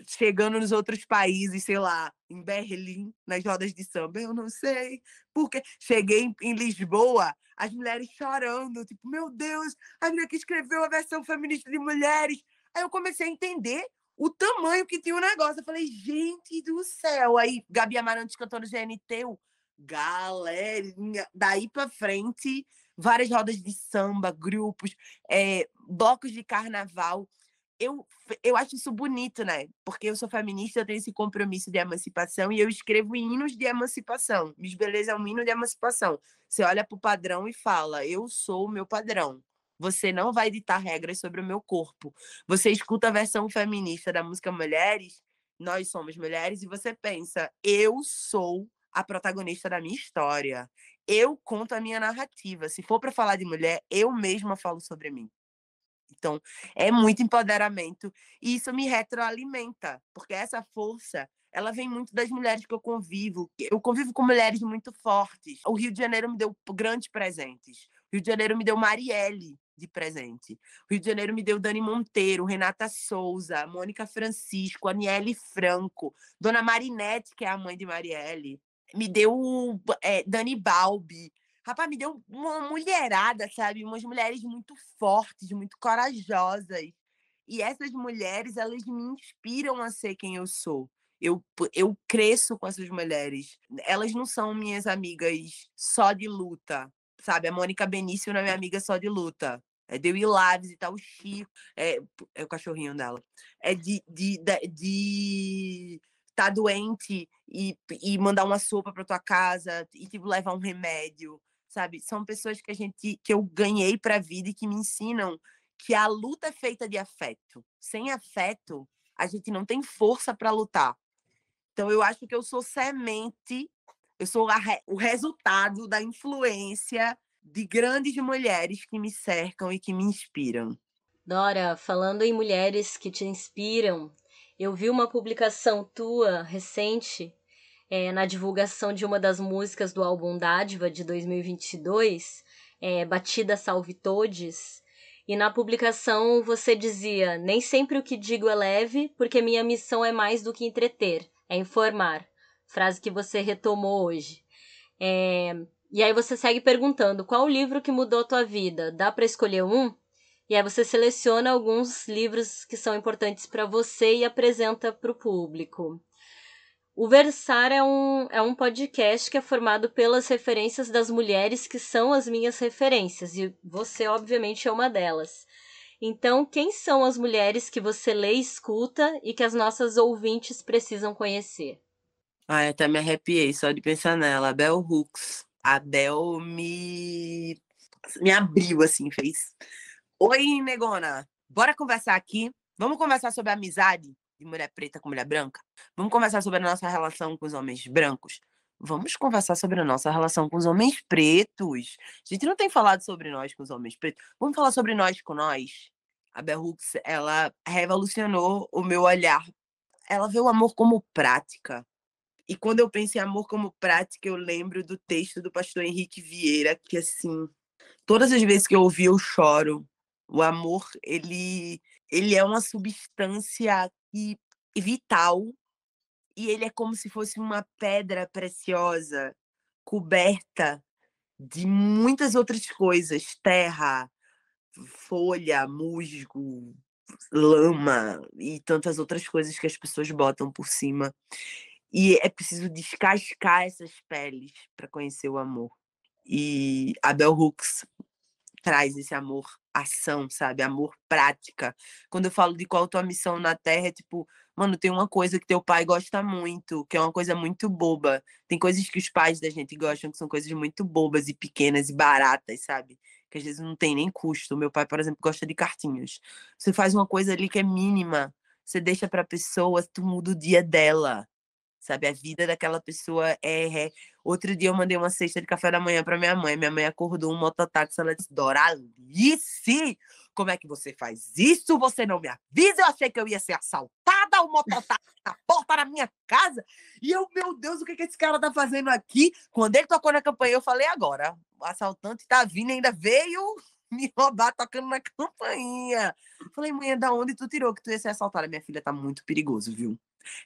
chegando nos outros países, sei lá, em Berlim, nas rodas de samba, eu não sei, porque cheguei em, em Lisboa, as mulheres chorando, tipo, meu Deus, a mulher que escreveu a versão feminista de mulheres. Aí eu comecei a entender o tamanho que tinha o negócio. Eu falei, gente do céu. Aí Gabi Amarantes cantando GNT, eu, galerinha, daí para frente, várias rodas de samba, grupos, é, blocos de carnaval eu, eu acho isso bonito, né? Porque eu sou feminista, eu tenho esse compromisso de emancipação e eu escrevo hinos de emancipação. Miss Beleza é um hino de emancipação. Você olha para o padrão e fala: Eu sou o meu padrão. Você não vai ditar regras sobre o meu corpo. Você escuta a versão feminista da música Mulheres, nós somos mulheres, e você pensa: Eu sou a protagonista da minha história. Eu conto a minha narrativa. Se for para falar de mulher, eu mesma falo sobre mim. Então, é muito empoderamento e isso me retroalimenta, porque essa força, ela vem muito das mulheres que eu convivo. Eu convivo com mulheres muito fortes. O Rio de Janeiro me deu grandes presentes. O Rio de Janeiro me deu Marielle de presente. O Rio de Janeiro me deu Dani Monteiro, Renata Souza, Mônica Francisco, Aniele Franco, Dona Marinette, que é a mãe de Marielle. Me deu é, Dani Balbi, Rapaz, me deu uma mulherada, sabe? Umas mulheres muito fortes, muito corajosas. E essas mulheres, elas me inspiram a ser quem eu sou. Eu, eu cresço com essas mulheres. Elas não são minhas amigas só de luta, sabe? A Mônica Benício não é minha amiga só de luta. É de eu ir lá visitar o Chico. É, é o cachorrinho dela. É de, de, de, de tá doente e, e mandar uma sopa para tua casa e tipo levar um remédio sabe? São pessoas que a gente que eu ganhei para a vida e que me ensinam que a luta é feita de afeto. Sem afeto, a gente não tem força para lutar. Então eu acho que eu sou semente, eu sou re, o resultado da influência de grandes mulheres que me cercam e que me inspiram. Dora, falando em mulheres que te inspiram, eu vi uma publicação tua recente é, na divulgação de uma das músicas do álbum Dádiva de 2022, é, Batida Salve Todes. E na publicação você dizia: Nem sempre o que digo é leve, porque minha missão é mais do que entreter, é informar. Frase que você retomou hoje. É, e aí você segue perguntando: qual o livro que mudou a tua vida? Dá para escolher um? E aí você seleciona alguns livros que são importantes para você e apresenta para o público. O Versar é um, é um podcast que é formado pelas referências das mulheres que são as minhas referências, e você, obviamente, é uma delas. Então, quem são as mulheres que você lê e escuta e que as nossas ouvintes precisam conhecer? Ai, até me arrepiei só de pensar nela. A Bell Hooks. A Bel me... me abriu, assim, fez. Oi, negona. Bora conversar aqui? Vamos conversar sobre amizade? de mulher preta com mulher branca? Vamos conversar sobre a nossa relação com os homens brancos? Vamos conversar sobre a nossa relação com os homens pretos. A gente não tem falado sobre nós com os homens pretos. Vamos falar sobre nós com nós. A Bell Hooks, ela revolucionou o meu olhar. Ela vê o amor como prática. E quando eu penso em amor como prática, eu lembro do texto do pastor Henrique Vieira, que assim, todas as vezes que eu ouvi, eu choro. O amor, ele, ele é uma substância e, e vital, e ele é como se fosse uma pedra preciosa coberta de muitas outras coisas, terra, folha, musgo, lama e tantas outras coisas que as pessoas botam por cima. E é preciso descascar essas peles para conhecer o amor. E a Bell Hooks traz esse amor ação, sabe? Amor prática. Quando eu falo de qual tua missão na Terra, é tipo, mano, tem uma coisa que teu pai gosta muito, que é uma coisa muito boba. Tem coisas que os pais da gente gostam, que são coisas muito bobas e pequenas e baratas, sabe? Que às vezes não tem nem custo. Meu pai, por exemplo, gosta de cartinhos. Você faz uma coisa ali que é mínima, você deixa pra pessoa, tu muda o dia dela sabe? A vida daquela pessoa é, é... Outro dia eu mandei uma cesta de café da manhã para minha mãe. Minha mãe acordou um mototáxi, ela disse, Doralice, Como é que você faz isso? Você não me avisa? Eu achei que eu ia ser assaltada, o mototáxi na porta da minha casa. E eu, meu Deus, o que, que esse cara tá fazendo aqui? Quando ele tocou na campanha, eu falei, agora, o assaltante tá vindo, ainda veio me roubar tocando na campainha. Falei, mãe, da onde tu tirou que tu ia ser assaltada? Minha filha tá muito perigoso, viu?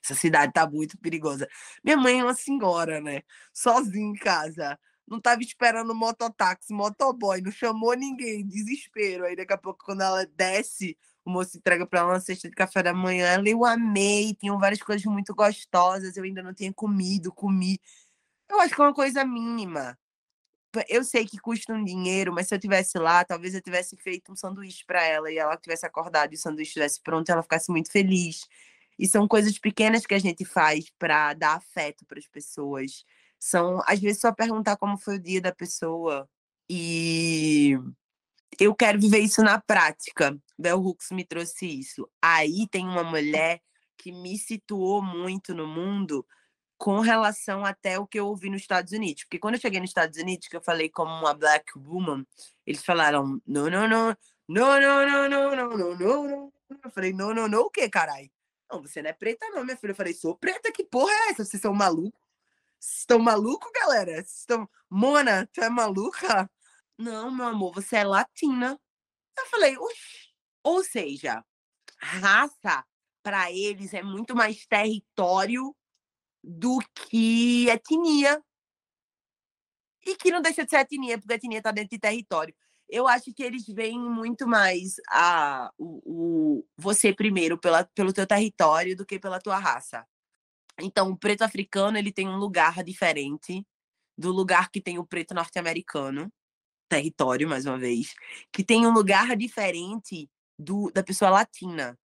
Essa cidade tá muito perigosa. Minha mãe é uma senhora, né? Sozinha em casa. Não tava esperando mototáxi, motoboy, não chamou ninguém, desespero. Aí daqui a pouco, quando ela desce, o moço entrega para ela uma cesta de café da manhã. Ela, eu amei, tinham várias coisas muito gostosas, eu ainda não tinha comido, comi. Eu acho que é uma coisa mínima. Eu sei que custa um dinheiro, mas se eu tivesse lá, talvez eu tivesse feito um sanduíche para ela e ela tivesse acordado e o sanduíche estivesse pronto, ela ficasse muito feliz. E são coisas pequenas que a gente faz para dar afeto para as pessoas. São, às vezes, só perguntar como foi o dia da pessoa. E eu quero viver isso na prática. Bell Hooks me trouxe isso. Aí tem uma mulher que me situou muito no mundo com relação até o que eu ouvi nos Estados Unidos. Porque quando eu cheguei nos Estados Unidos, que eu falei como uma black woman, eles falaram, não, não, não, não, não, não, não, não, não, não, não. Eu falei, não, não, não, o quê, caralho? Não, você não é preta, não, minha filha. Eu falei, sou preta, que porra é essa? Vocês são malucos? estão malucos, galera? Vocês estão. Mona, tu é maluca? Não, meu amor, você é latina. Eu falei, Oxi. ou seja, raça para eles é muito mais território do que etnia. E que não deixa de ser etnia, porque etnia está dentro de território eu acho que eles veem muito mais a, o, o, você primeiro pela, pelo teu território do que pela tua raça. Então, o preto africano ele tem um lugar diferente do lugar que tem o preto norte-americano, território mais uma vez, que tem um lugar diferente do da pessoa latina.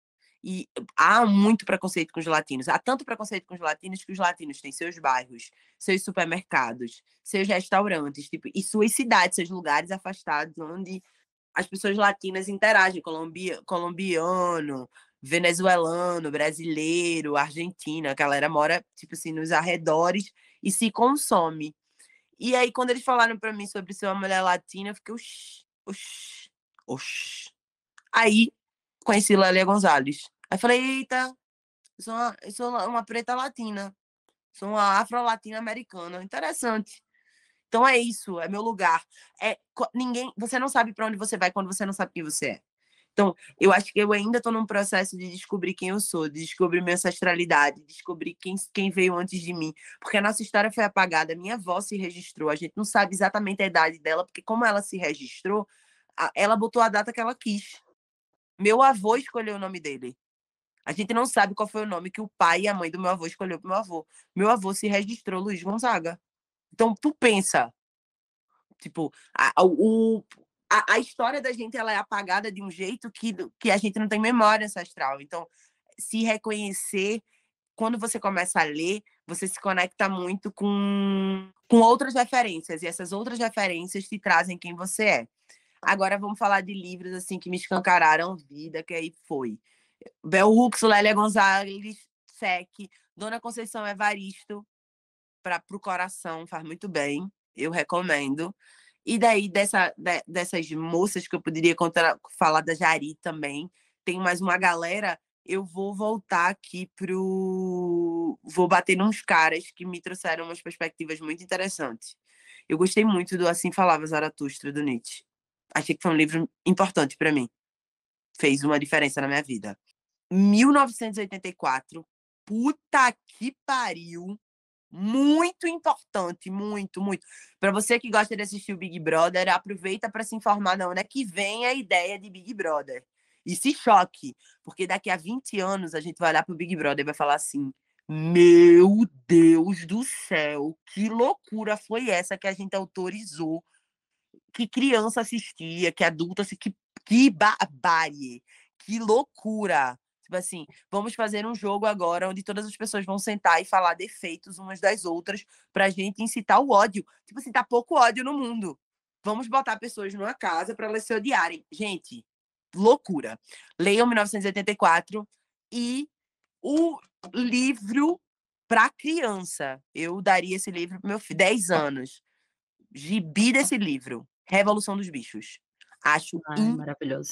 E há muito preconceito com os latinos. Há tanto preconceito com os latinos que os latinos têm seus bairros, seus supermercados, seus restaurantes, tipo, e suas cidades, seus lugares afastados onde as pessoas latinas interagem, colombia, colombiano, venezuelano, brasileiro, argentino, a galera mora tipo assim nos arredores e se consome. E aí quando eles falaram para mim sobre ser uma mulher latina, eu fiquei, oxi, oxi, oxi. Aí conheci Lélia Gonzalez. Aí falei, eita, eu sou uma, sou uma preta latina. Sou uma afro-latina americana. Interessante. Então é isso, é meu lugar. É ninguém, você não sabe para onde você vai quando você não sabe quem você é. Então, eu acho que eu ainda estou num processo de descobrir quem eu sou, de descobrir minha ancestralidade, de descobrir quem, quem veio antes de mim. Porque a nossa história foi apagada, minha avó se registrou, a gente não sabe exatamente a idade dela, porque como ela se registrou, ela botou a data que ela quis. Meu avô escolheu o nome dele. A gente não sabe qual foi o nome que o pai e a mãe do meu avô escolheu para meu avô. Meu avô se registrou Luiz Gonzaga. Então, tu pensa, tipo, a, o, a, a, história da gente ela é apagada de um jeito que, que a gente não tem memória ancestral. Então, se reconhecer, quando você começa a ler, você se conecta muito com, com outras referências, e essas outras referências te trazem quem você é. Agora vamos falar de livros assim que me escancararam vida, que aí foi. Bel Hooks, Lélia Gonzalez, Sec, Dona Conceição Evaristo, para o coração, faz muito bem, eu recomendo. E daí, dessa, de, dessas moças que eu poderia contar, falar da Jari também, tem mais uma galera. Eu vou voltar aqui pro. Vou bater nos caras que me trouxeram umas perspectivas muito interessantes. Eu gostei muito do Assim Falava Zaratustra, do Nietzsche. Achei que foi um livro importante para mim. Fez uma diferença na minha vida. 1984. Puta que pariu. Muito importante, muito, muito. Para você que gosta de assistir o Big Brother, aproveita para se informar de onde é que vem a ideia de Big Brother. E se choque, porque daqui a 20 anos a gente vai olhar para o Big Brother e vai falar assim: Meu Deus do céu, que loucura foi essa que a gente autorizou que criança assistia, que adulto assistia, que, que barbárie, que loucura. Tipo assim, vamos fazer um jogo agora onde todas as pessoas vão sentar e falar defeitos umas das outras pra gente incitar o ódio. Tipo assim, tá pouco ódio no mundo. Vamos botar pessoas numa casa para elas se odiarem. Gente, loucura. Leiam 1984 e o livro para criança. Eu daria esse livro pro meu filho, 10 anos. Gibi desse livro. Revolução dos Bichos. Acho Ai, maravilhoso.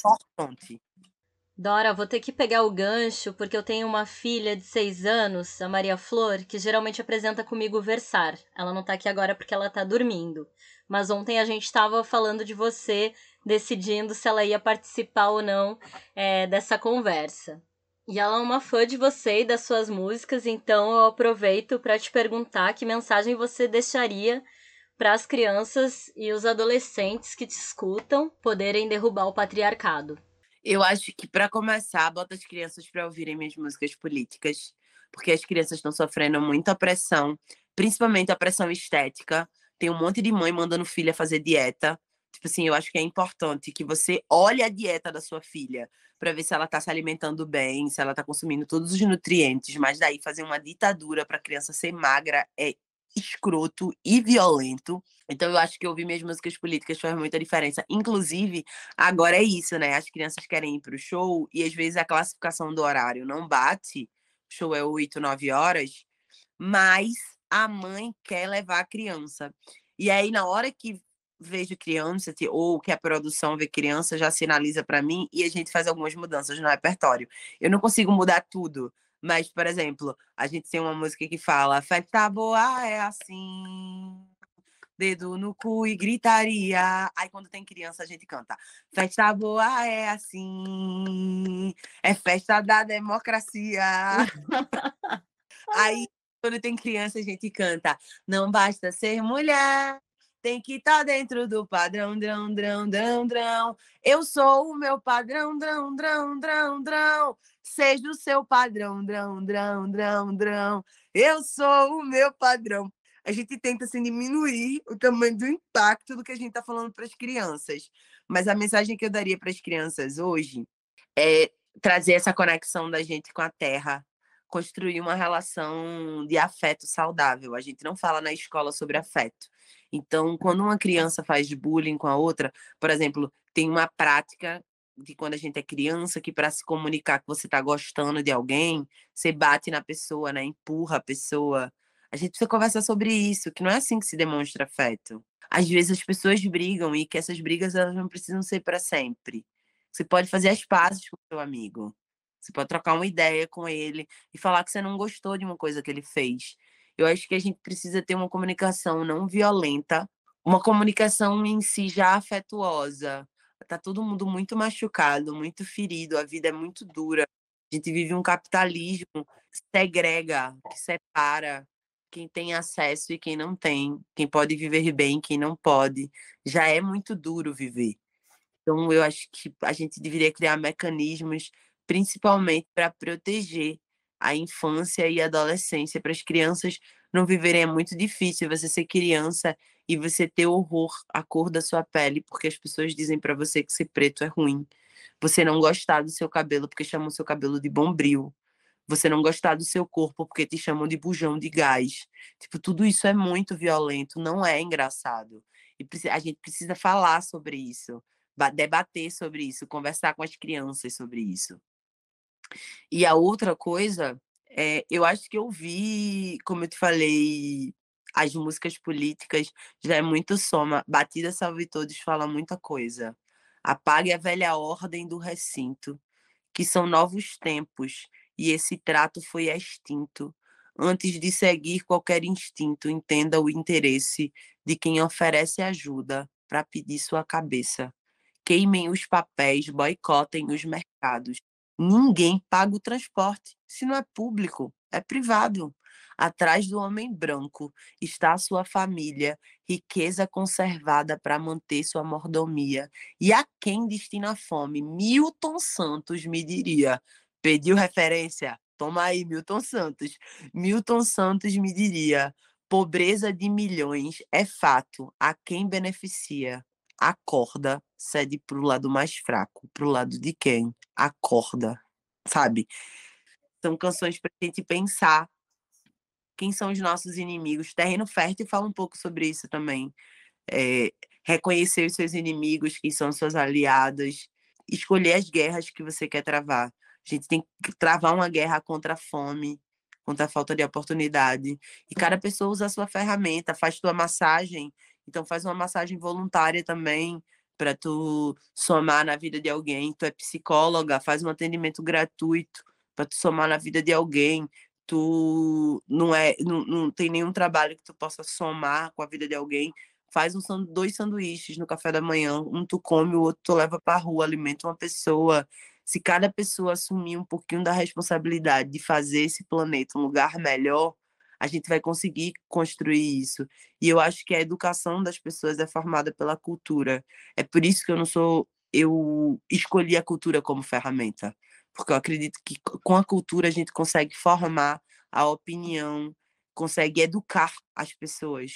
Dora, vou ter que pegar o gancho porque eu tenho uma filha de seis anos, a Maria Flor, que geralmente apresenta comigo Versar. Ela não tá aqui agora porque ela tá dormindo. Mas ontem a gente tava falando de você, decidindo se ela ia participar ou não é, dessa conversa. E ela é uma fã de você e das suas músicas, então eu aproveito para te perguntar que mensagem você deixaria para as crianças e os adolescentes que te escutam poderem derrubar o patriarcado. Eu acho que, para começar, bota as crianças para ouvirem minhas músicas políticas, porque as crianças estão sofrendo muita pressão, principalmente a pressão estética. Tem um monte de mãe mandando filha fazer dieta. Tipo assim, eu acho que é importante que você olhe a dieta da sua filha para ver se ela está se alimentando bem, se ela está consumindo todos os nutrientes, mas daí fazer uma ditadura para a criança ser magra é escroto e violento. Então eu acho que ouvir minhas músicas políticas faz muita diferença. Inclusive, agora é isso, né? As crianças querem ir pro show e às vezes a classificação do horário não bate. O show é 8, 9 horas, mas a mãe quer levar a criança. E aí, na hora que vejo criança, ou que a produção vê criança, já sinaliza para mim e a gente faz algumas mudanças no repertório. Eu não consigo mudar tudo, mas, por exemplo, a gente tem uma música que fala: festa boa é assim, dedo no cu e gritaria. Aí, quando tem criança, a gente canta: festa boa é assim, é festa da democracia. [laughs] Aí, quando tem criança, a gente canta: não basta ser mulher. Tem que estar tá dentro do padrão, drão, drão, drão, drão. Eu sou o meu padrão, drão, drão, drão, drão. Seja o seu padrão, drão, drão, drão, drão. Eu sou o meu padrão. A gente tenta assim, diminuir o tamanho do impacto do que a gente está falando para as crianças. Mas a mensagem que eu daria para as crianças hoje é trazer essa conexão da gente com a terra, construir uma relação de afeto saudável. A gente não fala na escola sobre afeto. Então, quando uma criança faz bullying com a outra, por exemplo, tem uma prática de quando a gente é criança, que para se comunicar que você está gostando de alguém, você bate na pessoa, né? Empurra a pessoa. A gente precisa conversar sobre isso, que não é assim que se demonstra afeto. Às vezes as pessoas brigam e que essas brigas elas não precisam ser para sempre. Você pode fazer as pazes com o seu amigo. Você pode trocar uma ideia com ele e falar que você não gostou de uma coisa que ele fez. Eu acho que a gente precisa ter uma comunicação não violenta, uma comunicação em si já afetuosa, tá todo mundo muito machucado, muito ferido, a vida é muito dura. A gente vive um capitalismo que segrega, que separa quem tem acesso e quem não tem, quem pode viver bem, quem não pode. Já é muito duro viver. Então, eu acho que a gente deveria criar mecanismos, principalmente para proteger a infância e a adolescência. Para as crianças não viverem é muito difícil você ser criança e você ter horror à cor da sua pele, porque as pessoas dizem para você que ser preto é ruim. Você não gostar do seu cabelo porque chamam seu cabelo de bombril. Você não gostar do seu corpo porque te chamam de bujão de gás. Tipo, tudo isso é muito violento, não é engraçado. E a gente precisa falar sobre isso, debater sobre isso, conversar com as crianças sobre isso. E a outra coisa, é, eu acho que eu vi, como eu te falei, as músicas políticas já é muito soma. Batida Salve Todos fala muita coisa. Apague a velha ordem do recinto, que são novos tempos, e esse trato foi extinto. Antes de seguir qualquer instinto, entenda o interesse de quem oferece ajuda para pedir sua cabeça. Queimem os papéis, boicotem os mercados. Ninguém paga o transporte. Se não é público, é privado. Atrás do homem branco está a sua família, riqueza conservada para manter sua mordomia. E a quem destina a fome? Milton Santos me diria. Pediu referência? Toma aí, Milton Santos. Milton Santos me diria: pobreza de milhões é fato. A quem beneficia? Acorda, cede para o lado mais fraco. Para o lado de quem? Acorda, sabe? São canções para a gente pensar quem são os nossos inimigos. Terreno Fértil fala um pouco sobre isso também. É, reconhecer os seus inimigos, quem são suas aliadas, escolher as guerras que você quer travar. A gente tem que travar uma guerra contra a fome, contra a falta de oportunidade. E cada pessoa usa a sua ferramenta, faz tua massagem, então faz uma massagem voluntária também para tu somar na vida de alguém. Tu é psicóloga, faz um atendimento gratuito para tu somar na vida de alguém. Tu não é, não, não tem nenhum trabalho que tu possa somar com a vida de alguém. Faz um, dois sanduíches no café da manhã, um tu come, o outro tu leva para rua, alimenta uma pessoa. Se cada pessoa assumir um pouquinho da responsabilidade de fazer esse planeta um lugar melhor, a gente vai conseguir construir isso. E eu acho que a educação das pessoas é formada pela cultura. É por isso que eu não sou. Eu escolhi a cultura como ferramenta. Porque eu acredito que com a cultura a gente consegue formar a opinião, consegue educar as pessoas.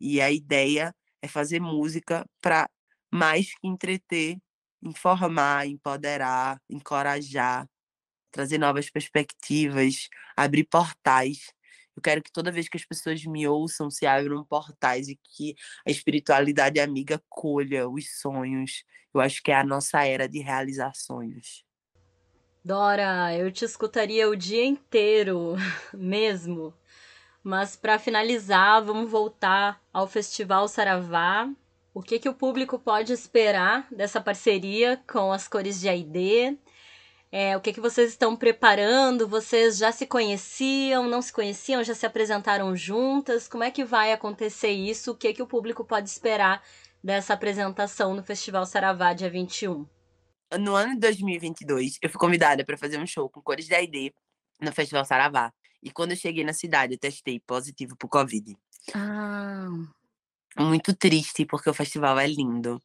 E a ideia é fazer música para mais que entreter, informar, empoderar, encorajar, trazer novas perspectivas, abrir portais eu quero que toda vez que as pessoas me ouçam, se abram portais e que a espiritualidade amiga colha os sonhos. Eu acho que é a nossa era de realizar sonhos. Dora, eu te escutaria o dia inteiro, [laughs] mesmo. Mas para finalizar, vamos voltar ao Festival Saravá. O que, que o público pode esperar dessa parceria com as cores de Aide? É, o que, que vocês estão preparando? Vocês já se conheciam, não se conheciam, já se apresentaram juntas? Como é que vai acontecer isso? O que, que o público pode esperar dessa apresentação no Festival Saravá, dia 21? No ano de 2022, eu fui convidada para fazer um show com cores da ID no Festival Saravá. E quando eu cheguei na cidade, eu testei positivo pro Covid. Ah. Muito triste, porque o festival é lindo.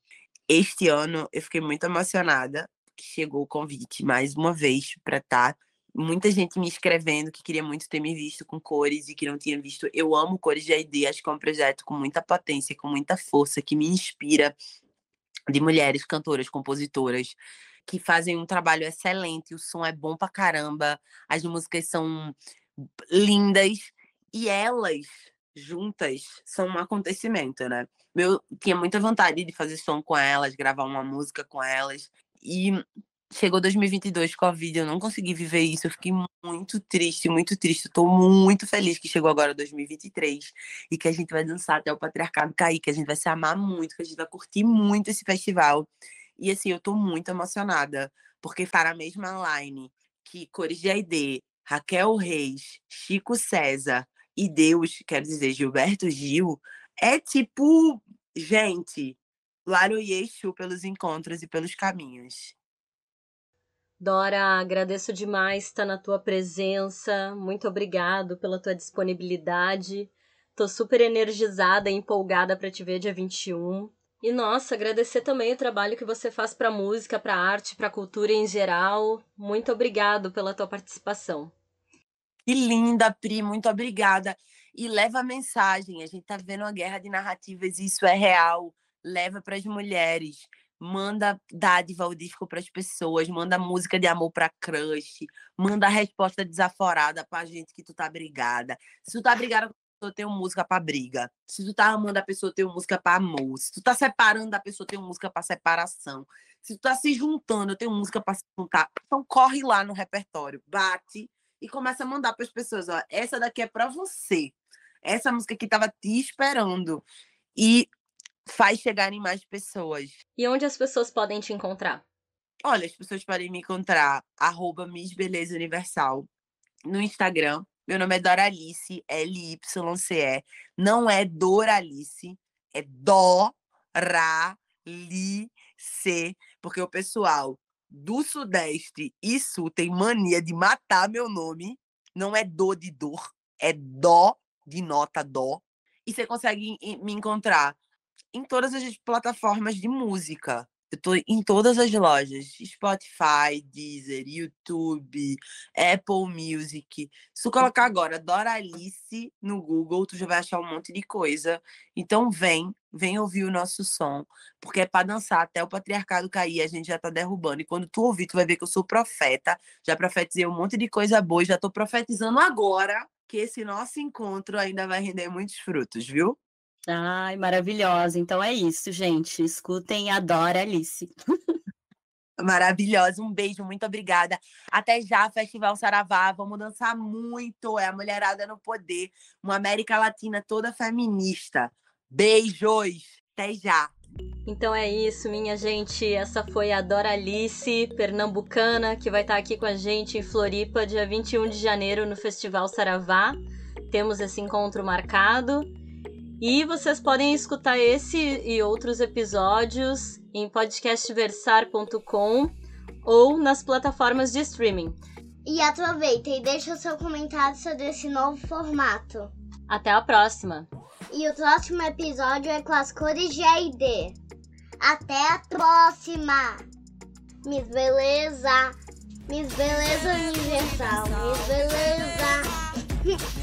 Este ano eu fiquei muito emocionada que chegou o convite mais uma vez para estar. Tá muita gente me escrevendo que queria muito ter me visto com cores e que não tinha visto. Eu amo Cores de ID, acho que é um projeto com muita potência, com muita força, que me inspira de mulheres cantoras, compositoras que fazem um trabalho excelente, o som é bom pra caramba, as músicas são lindas e elas juntas são um acontecimento, né? Eu tinha muita vontade de fazer som com elas, gravar uma música com elas. E chegou 2022 com a vida, eu não consegui viver isso, eu fiquei muito triste, muito triste. Estou muito feliz que chegou agora 2023 e que a gente vai dançar até o patriarcado cair, que a gente vai se amar muito, que a gente vai curtir muito esse festival. E assim, eu estou muito emocionada, porque para a mesma line que Cores de Aide, Raquel Reis, Chico César e Deus, quer dizer, Gilberto Gil, é tipo, gente, Laro e Exu pelos encontros e pelos caminhos. Dora, agradeço demais estar na tua presença. Muito obrigado pela tua disponibilidade. Tô super energizada e empolgada para te ver dia 21. E nossa, agradecer também o trabalho que você faz para música, para arte, para cultura em geral. Muito obrigado pela tua participação. Que linda, Pri, muito obrigada. E leva a mensagem. A gente tá vendo uma guerra de narrativas e isso é real leva para as mulheres, manda dádiva ao disco para as pessoas, manda música de amor para crush, manda resposta desaforada para gente que tu tá brigada. Se tu tá brigada com a pessoa, tem uma música para briga. Se tu tá amando a pessoa, tem uma música para amor. Se tu tá separando a pessoa, tem uma música para separação. Se tu tá se juntando, tenho música para se juntar. Então corre lá no repertório, bate e começa a mandar para as pessoas, ó, essa daqui é para você. Essa música que tava te esperando. E faz chegar em mais pessoas. E onde as pessoas podem te encontrar? Olha, as pessoas podem me encontrar arroba Miss Beleza Universal no Instagram. Meu nome é Doralice, L-Y-C-E. Não é Doralice, é Doralice, porque o pessoal do Sudeste e Sul tem mania de matar meu nome. Não é do de dor, é dó de nota dó. E você consegue me encontrar em todas as plataformas de música. Eu tô em todas as lojas, Spotify, Deezer, YouTube, Apple Music. Se tu colocar agora Doralice no Google, tu já vai achar um monte de coisa. Então vem, vem ouvir o nosso som, porque é para dançar até o patriarcado cair, a gente já tá derrubando. E quando tu ouvir, tu vai ver que eu sou profeta. Já profetizei um monte de coisa boa, já tô profetizando agora que esse nosso encontro ainda vai render muitos frutos, viu? Ai, maravilhosa. Então é isso, gente. Escutem Adora Alice. Maravilhosa. Um beijo, muito obrigada. Até já, Festival Saravá. Vamos dançar muito. É a mulherada no poder. Uma América Latina toda feminista. Beijos. Até já. Então é isso, minha gente. Essa foi a Doralice, pernambucana, que vai estar aqui com a gente em Floripa, dia 21 de janeiro, no Festival Saravá. Temos esse encontro marcado. E vocês podem escutar esse e outros episódios em podcastversar.com ou nas plataformas de streaming. E aproveita e deixa o seu comentário sobre esse novo formato. Até a próxima! E o próximo episódio é com as cores de AID. Até a próxima! Miss Beleza! Miss Beleza Universal! Miss Beleza! [laughs]